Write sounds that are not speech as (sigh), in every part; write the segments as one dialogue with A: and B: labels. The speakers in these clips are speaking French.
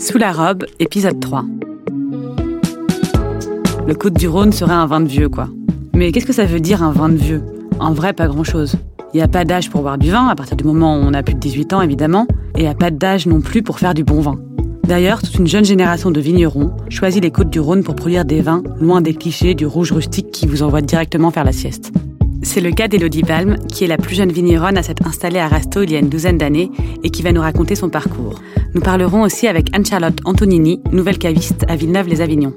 A: Sous la robe, épisode 3. Le Côte du Rhône serait un vin de vieux, quoi. Mais qu'est-ce que ça veut dire un vin de vieux? En vrai, pas grand-chose. Il n'y a pas d'âge pour boire du vin, à partir du moment où on a plus de 18 ans, évidemment, et il n'y a pas d'âge non plus pour faire du bon vin. D'ailleurs, toute une jeune génération de vignerons choisit les côtes du Rhône pour produire des vins loin des clichés du rouge rustique qui vous envoie directement faire la sieste. C'est le cas d'Elodie Balm, qui est la plus jeune vigneronne à s'être installée à Rasto il y a une douzaine d'années et qui va nous raconter son parcours. Nous parlerons aussi avec Anne-Charlotte Antonini, nouvelle caviste à Villeneuve-les-Avignon.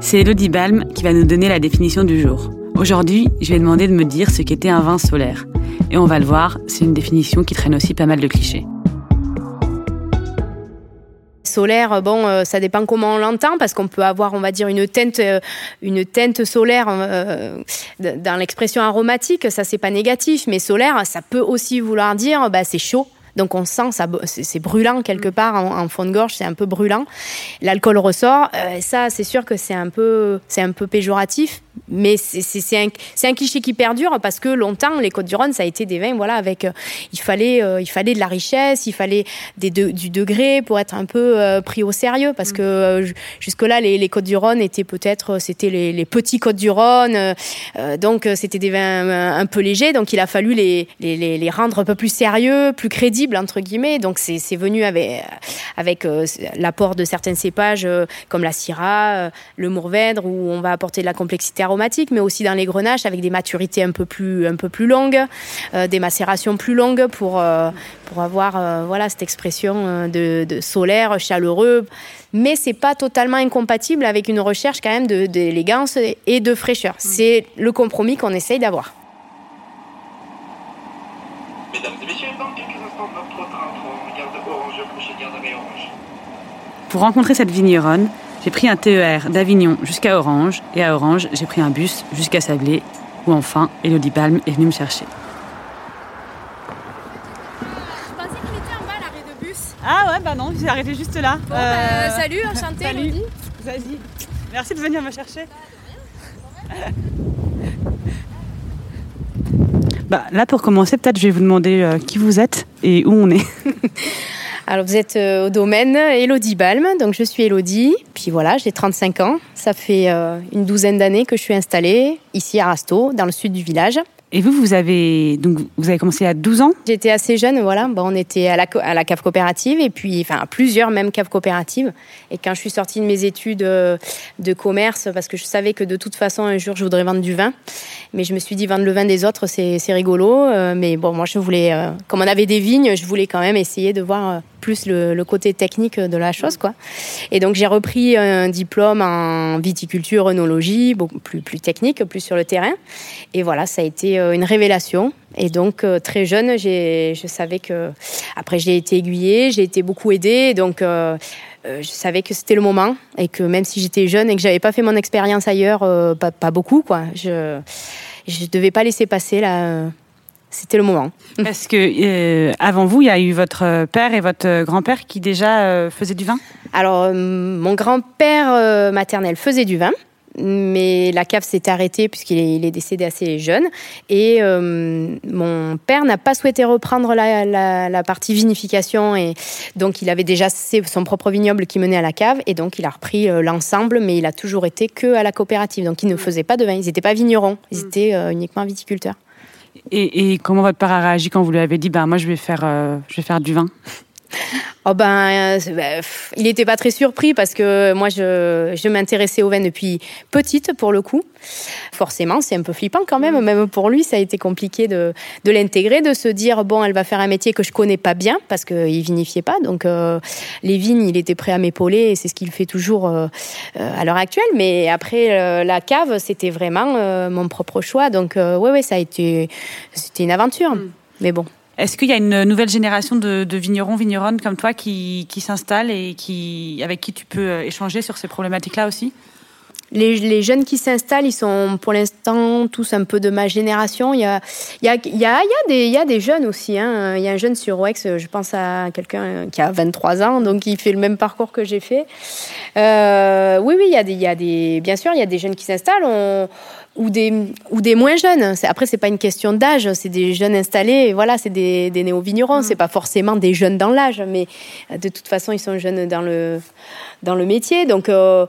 A: C'est Elodie Balm qui va nous donner la définition du jour. Aujourd'hui, je vais demander de me dire ce qu'était un vin solaire. Et on va le voir, c'est une définition qui traîne aussi pas mal de clichés
B: solaire, bon, euh, ça dépend comment on l'entend, parce qu'on peut avoir, on va dire, une teinte, euh, une teinte solaire euh, dans l'expression aromatique, ça c'est pas négatif, mais solaire, ça peut aussi vouloir dire, bah, c'est chaud. Donc on sent ça, c'est brûlant quelque part en, fond de gorge, c'est un peu brûlant. L'alcool ressort, ça c'est sûr que c'est un peu, c'est un peu péjoratif, mais c'est un, un, cliché qui perdure parce que longtemps les Côtes du Rhône ça a été des vins voilà avec euh, il fallait euh, il fallait de la richesse il fallait des du degré pour être un peu euh, pris au sérieux. Parce mm. que jusque là les, les, Côtes du Rhône étaient peut-être c'était les, les, petits Côtes du Rhône donc c'était des vins un, peu légers. Donc il a fallu les, les, rendre un peu plus sérieux plus crédibles entre guillemets. Donc c'est venu avec avec l'apport de certains cépages comme la Syrah le Mourvèdre où on va apporter de la complexité aromatiques, mais aussi dans les grenaches avec des maturités un peu plus, un peu plus longues, euh, des macérations plus longues pour, euh, pour avoir euh, voilà, cette expression de, solaire, chaleureux. Mais c'est pas totalement incompatible avec une recherche quand même d'élégance et de fraîcheur. Mm. C'est le compromis qu'on essaye d'avoir.
A: Mesdames et messieurs, dans quelques instants, notre train Orange, Orange. Pour rencontrer cette vigneronne, j'ai pris un TER d'Avignon jusqu'à Orange, et à Orange, j'ai pris un bus jusqu'à Sablé, où enfin, Elodie Palme est venue me chercher. Ah ouais, bah non, j'ai arrêté juste là.
B: Bon, bah, euh, salut, enchantée, Elodie.
A: Vas-y. Merci de venir me chercher. Bah, là, pour commencer, peut-être je vais vous demander euh, qui vous êtes et où on est. (laughs)
B: Alors vous êtes euh, au domaine Elodie Balm, donc je suis Elodie, puis voilà, j'ai 35 ans, ça fait euh, une douzaine d'années que je suis installée ici à Rasto, dans le sud du village.
A: Et vous, vous avez donc vous avez commencé à 12 ans?
B: J'étais assez jeune, voilà. Bon, on était à la, à la cave coopérative et puis, enfin, plusieurs même caves coopératives. Et quand je suis sortie de mes études euh, de commerce, parce que je savais que de toute façon un jour je voudrais vendre du vin, mais je me suis dit vendre le vin des autres, c'est rigolo. Mais bon, moi je voulais, comme on avait des vignes, je voulais quand même essayer de voir plus le, côté technique de la chose, quoi. Et donc j'ai repris un diplôme en viticulture, œnologie, beaucoup plus technique, plus sur le terrain. Et voilà, ça a été euh, une révélation. Et donc, euh, très jeune, je savais que. Après, j'ai été aiguillée, j'ai été beaucoup aidée. Donc, euh, je savais que c'était le moment. Et que même si j'étais jeune et que j'avais pas fait mon expérience ailleurs, pas, beaucoup, quoi. Je ne devais pas laisser passer là. C'était le moment. (laughs)
A: Parce que avant vous, il y a eu votre père et votre grand-père qui déjà faisaient du vin?
B: Alors, mon grand-père maternel faisait du vin mais la cave s'est arrêtée puisqu'il est, décédé assez jeune. Et euh, mon père n'a pas souhaité reprendre la, partie vinification. Et donc, il avait déjà son propre vignoble qui menait à la cave. Et donc, il a repris euh, l'ensemble, mais il a toujours été que à la coopérative. Donc, il ne faisait pas de vin. Ils n'étaient pas vignerons. Ils mm. étaient euh, uniquement viticulteurs.
A: Et, comment votre père a réagi quand vous lui avez dit bah, Moi, je vais faire, je vais faire du vin?
B: Oh ben, euh, bah, il n'était pas très surpris parce que moi, je, je m'intéressais au vin depuis petite pour le coup. Forcément, c'est un peu flippant quand même. Même pour lui, ça a été compliqué de, de l'intégrer, de se dire bon, elle va faire un métier que je connais pas bien parce qu'il vinifiait pas. Donc euh, les vignes, il était prêt à m'épauler et c'est ce qu'il fait toujours euh, à l'heure actuelle. Mais après la cave, c'était vraiment mon propre choix. Donc ouais, ouais, ça a été, c'était une aventure. Mm. Mais bon.
A: Est-ce qu'il y a une nouvelle génération de, vignerons, vigneronnes comme toi qui, s'installent et qui, avec qui tu peux euh, échanger sur ces problématiques-là aussi?
B: Les, jeunes qui s'installent, ils sont pour l'instant tous un peu de ma génération. Il y a, il y a, il y a, des, il y a des jeunes aussi. Hein. Il y a un jeune sur OX, je pense à quelqu'un qui a 23 ans, donc il fait le même parcours que j'ai fait. Euh, oui, oui, il y, a des, il y a des, bien sûr, il y a des jeunes qui s'installent. ou des, ou des moins jeunes. Après, c'est pas une question d'âge, c'est des jeunes installés. voilà, c'est des, des néo-vignerons. Mm. C'est pas forcément des jeunes dans l'âge, mais de toute façon, ils sont jeunes dans le, dans le métier. Donc, euh,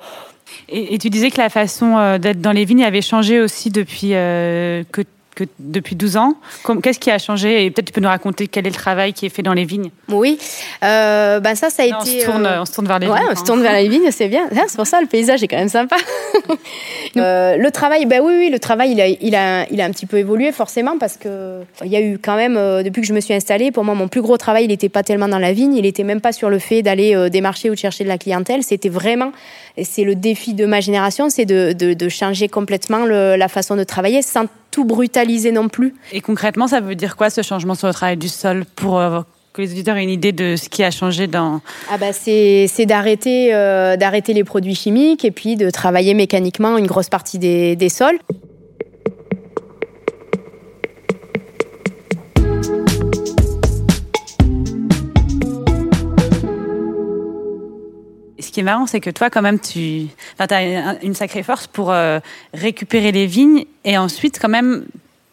A: et, tu disais que la façon euh, d'être dans les vignes avait changé aussi depuis euh, que que depuis 12 ans. Qu'est-ce qui a changé? Et peut-être tu peux nous raconter quel est le travail qui est fait dans les vignes
B: Oui, euh, bah ça, ça a été.
A: On se, tourne,
B: euh,
A: on se tourne vers les
B: ouais,
A: vignes.
B: on se tourne vers les vignes, c'est bien. Ah, c'est pour ça, le paysage est quand même sympa. (laughs) euh, le travail, bah oui, oui, le travail, il a, il a, il a un petit peu évolué forcément parce que il y a eu quand même, euh, depuis que je me suis installée, pour moi, mon plus gros travail, il n'était pas tellement dans la vigne, il n'était même pas sur le fait d'aller démarcher ou de chercher de la clientèle. C'était vraiment, c'est le défi de ma génération, c'est de, de, de, changer complètement le, la façon de travailler sans tout brutaliser non plus.
A: Et concrètement, ça veut dire quoi ce changement sur le travail du sol pour euh, que les auditeurs aient une idée de ce qui a changé dans
B: Ah bah c'est d'arrêter euh, d'arrêter les produits chimiques et puis de travailler mécaniquement une grosse partie des, des sols.
A: Marrant, c'est que toi, quand même, tu as une sacrée force pour euh, récupérer les vignes et ensuite, quand même,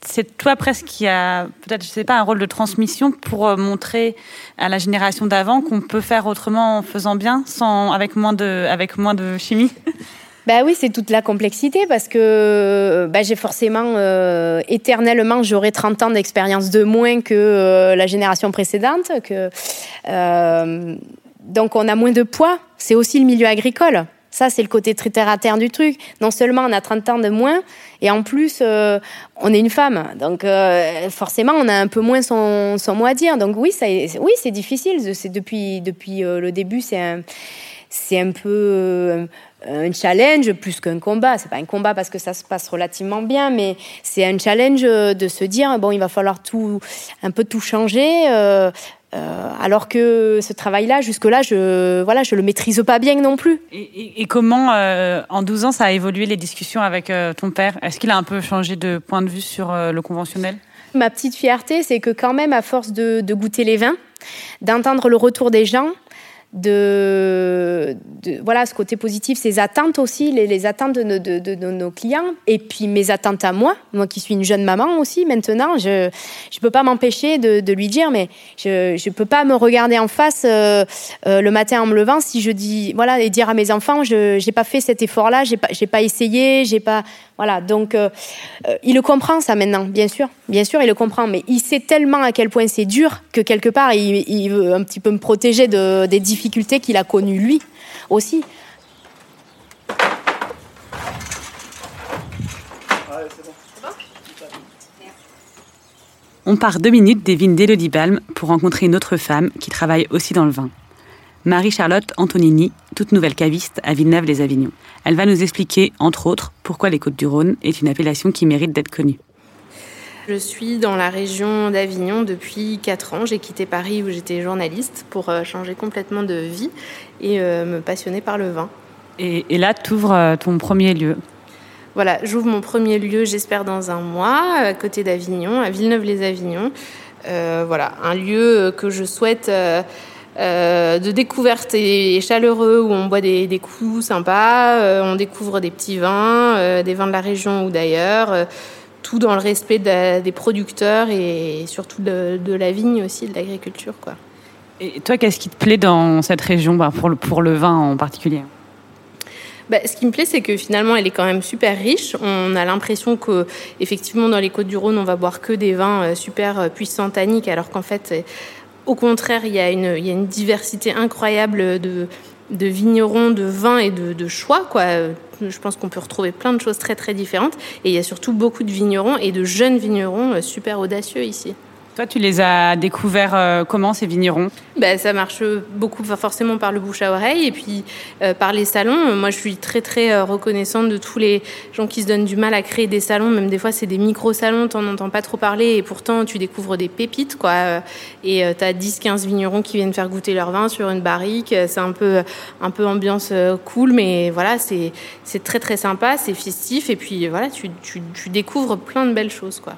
A: c'est toi presque qui a peut-être, je sais pas, un rôle de transmission pour euh, montrer à la génération d'avant qu'on peut faire autrement en faisant bien, sans, avec, moins de, avec moins de chimie. (laughs)
B: Bah oui, c'est toute la complexité parce que bah, j'ai forcément euh, éternellement j'aurai 30 ans d'expérience de moins que la génération précédente que donc on a moins de poids. C'est aussi le milieu agricole. Ça, c'est le côté très terre à terre du truc. Non seulement on a 30 ans de moins, et en plus, euh, on est une femme. Donc, euh, forcément, on a un peu moins son, son mot à dire. Donc, oui, ça, oui c'est difficile. Depuis, depuis euh, le début, c'est un, un peu un challenge plus qu'un combat. C'est pas un combat parce que ça se passe relativement bien, mais c'est un challenge de se dire bon, il va falloir tout, un peu tout changer. Alors que ce travail-là, jusque-là, je voilà, je le maîtrise pas bien non plus.
A: Et, comment, euh, en 12 ans, ça a évolué les discussions avec euh, ton père? Est-ce qu'il a un peu changé de point de vue sur le conventionnel?
B: Ma petite fierté, c'est que quand même, à force de goûter les vins, d'entendre le retour des gens, de, voilà ce côté positif, ces attentes aussi, les, attentes de, de, nos clients, et puis mes attentes à moi, moi qui suis une jeune maman aussi maintenant, je ne peux pas m'empêcher de, lui dire, mais je ne peux pas me regarder en face euh, euh, le matin en me levant si je dis, voilà, et dire à mes enfants, je n'ai pas fait cet effort-là, j'ai pas, pas essayé, j'ai pas, voilà, donc euh, il le comprend ça maintenant, bien sûr, bien sûr, il le comprend, mais il sait tellement à quel point c'est dur que quelque part, il, veut un petit peu me protéger de, des difficultés qu'il a connu lui aussi.
A: On part deux minutes des vignes d'Elodie Balm pour rencontrer une autre femme qui travaille aussi dans le vin. Marie-Charlotte Antonini, toute nouvelle caviste à Villeneuve-les-Avignon. Elle va nous expliquer, entre autres, pourquoi les Côtes-du-Rhône est une appellation qui mérite d'être connue.
C: Je suis dans la région d'Avignon depuis 4 ans. J'ai quitté Paris où j'étais journaliste pour euh, changer complètement de vie et euh, me passionner par le vin.
A: Et, là, tu ouvres euh, ton premier lieu
C: Voilà, j'ouvre mon premier lieu, j'espère, dans un mois, à côté d'Avignon, à Villeneuve-les-Avignon. voilà, un lieu que je souhaite. De découverte et chaleureux où on boit des, des coups sympas, on découvre des petits vins, des vins de la région ou d'ailleurs, tout dans le respect des producteurs et surtout de, la vigne aussi, de l'agriculture. Quoi.
A: Et toi, qu'est-ce qui te plaît dans cette région, bah, pour, le, pour le vin en particulier?
C: Bah, ce qui me plaît, c'est que finalement, elle est quand même super riche. On a l'impression que, effectivement, dans les Côtes-du-Rhône, on va boire que des vins euh, super euh, puissants tanniques, alors qu'en fait, euh, au contraire, il y, a une, diversité incroyable de, de vignerons, de vins et de, choix. Quoi. Je pense qu'on peut retrouver plein de choses très très différentes. Et il y a surtout beaucoup de vignerons et de jeunes vignerons euh, super audacieux ici.
A: Toi, tu les as découverts euh, comment ces vignerons?
C: Ben, Ça marche beaucoup forcément par le bouche à oreille et puis euh, par les salons. Moi, je suis très très euh, reconnaissante de tous les gens qui se donnent du mal à créer des salons. Même des fois, c'est des micro-salons, t'en entends pas trop parler et pourtant, tu découvres des pépites. quoi. Et tu as 10-15 vignerons qui viennent faire goûter leur vin sur une barrique. C'est un peu, un peu ambiance cool, mais voilà, c'est très très sympa, c'est festif et puis voilà, tu, tu, tu découvres plein de belles choses. quoi.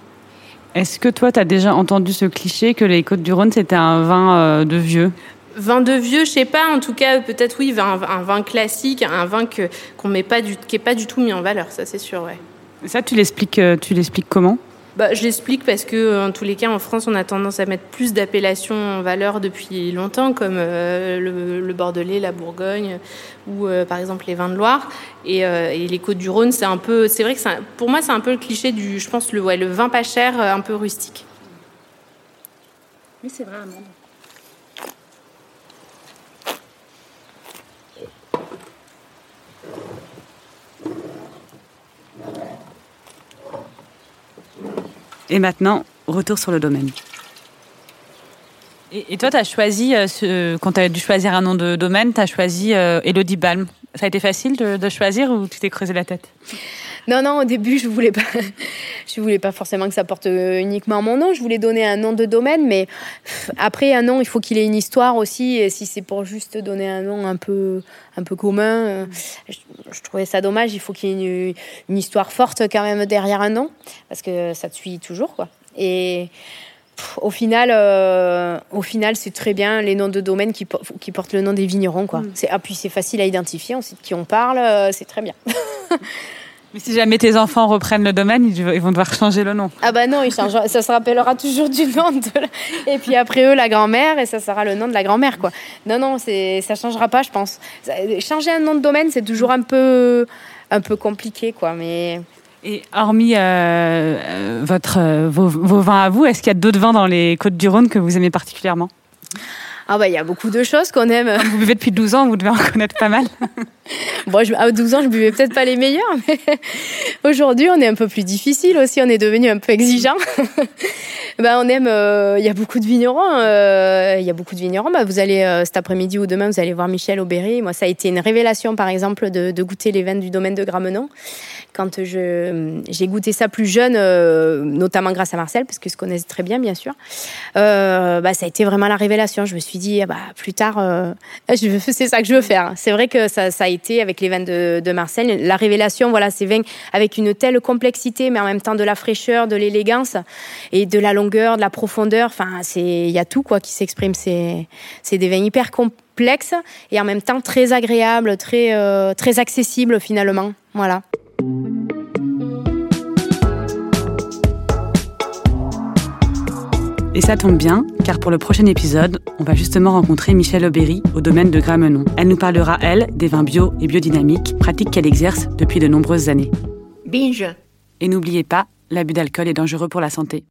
A: Est-ce que toi, tu as déjà entendu ce cliché que les Côtes-du-Rhône, c'était un vin euh, de vieux?
C: Vin de vieux, je sais pas. En tout cas, peut-être oui, un, un, vin classique, un vin que qu'on met pas du, qui est pas du tout mis en valeur. Ça, c'est sûr, ouais.
A: Ça, tu l'expliques, euh, tu l'expliques comment?
C: Bah, je l'explique parce que, en tous les cas, en France, on a tendance à mettre plus d'appellations en valeur depuis longtemps, comme euh, le, Bordelais, la Bourgogne, ou euh, par exemple les vins de Loire. Et, euh, les Côtes du Rhône, c'est un peu, c'est vrai que pour moi, c'est un peu le cliché du, je pense, le, le vin pas cher, un peu rustique.
B: Oui, c'est vrai.
A: Et maintenant, retour sur le domaine. Et, toi, tu as choisi, euh, ce, quand tu as dû choisir un nom de domaine, tu as choisi euh, Elodie Balm. Ça a été facile de, choisir ou tu t'es creusé la tête?
B: Non, non, au début, je voulais pas, je voulais pas forcément que ça porte euh, uniquement mon nom. Je voulais donner un nom de domaine, mais après un nom, il faut qu'il ait une histoire aussi. Et si c'est pour juste donner un nom un peu, un peu commun, je, trouvais ça dommage. Il faut qu'il y ait une, une, histoire forte quand même derrière un nom, parce que ça te suit toujours, quoi. Et au final, euh, au final, c'est très bien les noms de domaines qui, qui portent le nom des vignerons, quoi. Mm. C'est, ah, puis c'est facile à identifier, on sait de qui on parle, euh, c'est très bien. (laughs)
A: Mais si jamais tes enfants reprennent le domaine, ils vont devoir changer le nom.
B: Ah bah non, ils changent, ça se rappellera toujours du nom de et puis après eux la grand-mère et ça sera le nom de la grand-mère quoi. Non non, ça changera pas, je pense. Changer un nom de domaine, c'est toujours un peu un peu compliqué quoi, mais
A: et hormis euh, euh, votre, euh, vos, vins à vous, est-ce qu'il y a d'autres vins dans les Côtes-du-Rhône que vous aimez particulièrement?
B: Ah bah il y a beaucoup de choses qu'on aime.
A: Vous buvez depuis 12 ans, vous devez en connaître pas mal. (laughs)
B: bon, à 12 ans, je buvais peut-être pas les meilleurs, (laughs) mais aujourd'hui, on est un peu plus difficile aussi, on est devenu un peu exigeant. (laughs) bah, on aime, il y a beaucoup de vignerons, il y a beaucoup de vignerons. Bah, vous allez cet après-midi ou demain, vous allez voir Michel Aubéry. Moi, ça a été une révélation, par exemple, de, goûter les vins du domaine de Gramenon quand je, j'ai goûté ça plus jeune, euh, notamment grâce à Marcel, parce qu'ils se connaissent très bien, bien sûr, euh, bah, ça a été vraiment la révélation. Je me suis dit, ah bah, plus tard, euh, (laughs) c'est ça que je veux faire. C'est vrai que ça a été, avec les vins de, Marcel, la révélation, voilà, ces vins avec une telle complexité, mais en même temps de la fraîcheur, de l'élégance et de la longueur, de la profondeur. Enfin, il y a tout quoi qui s'exprime. C'est, c'est des vins hyper complexes et en même temps très agréables, très, très accessibles finalement. Voilà.
A: Et ça tombe bien, car pour le prochain épisode, on va justement rencontrer Michelle Aubéry au domaine de Gramenon. Elle nous parlera, elle, des vins bio et biodynamiques, pratique qu'elle exerce depuis de nombreuses années.
B: Binge
A: Et n'oubliez pas, l'abus d'alcool est dangereux pour la santé.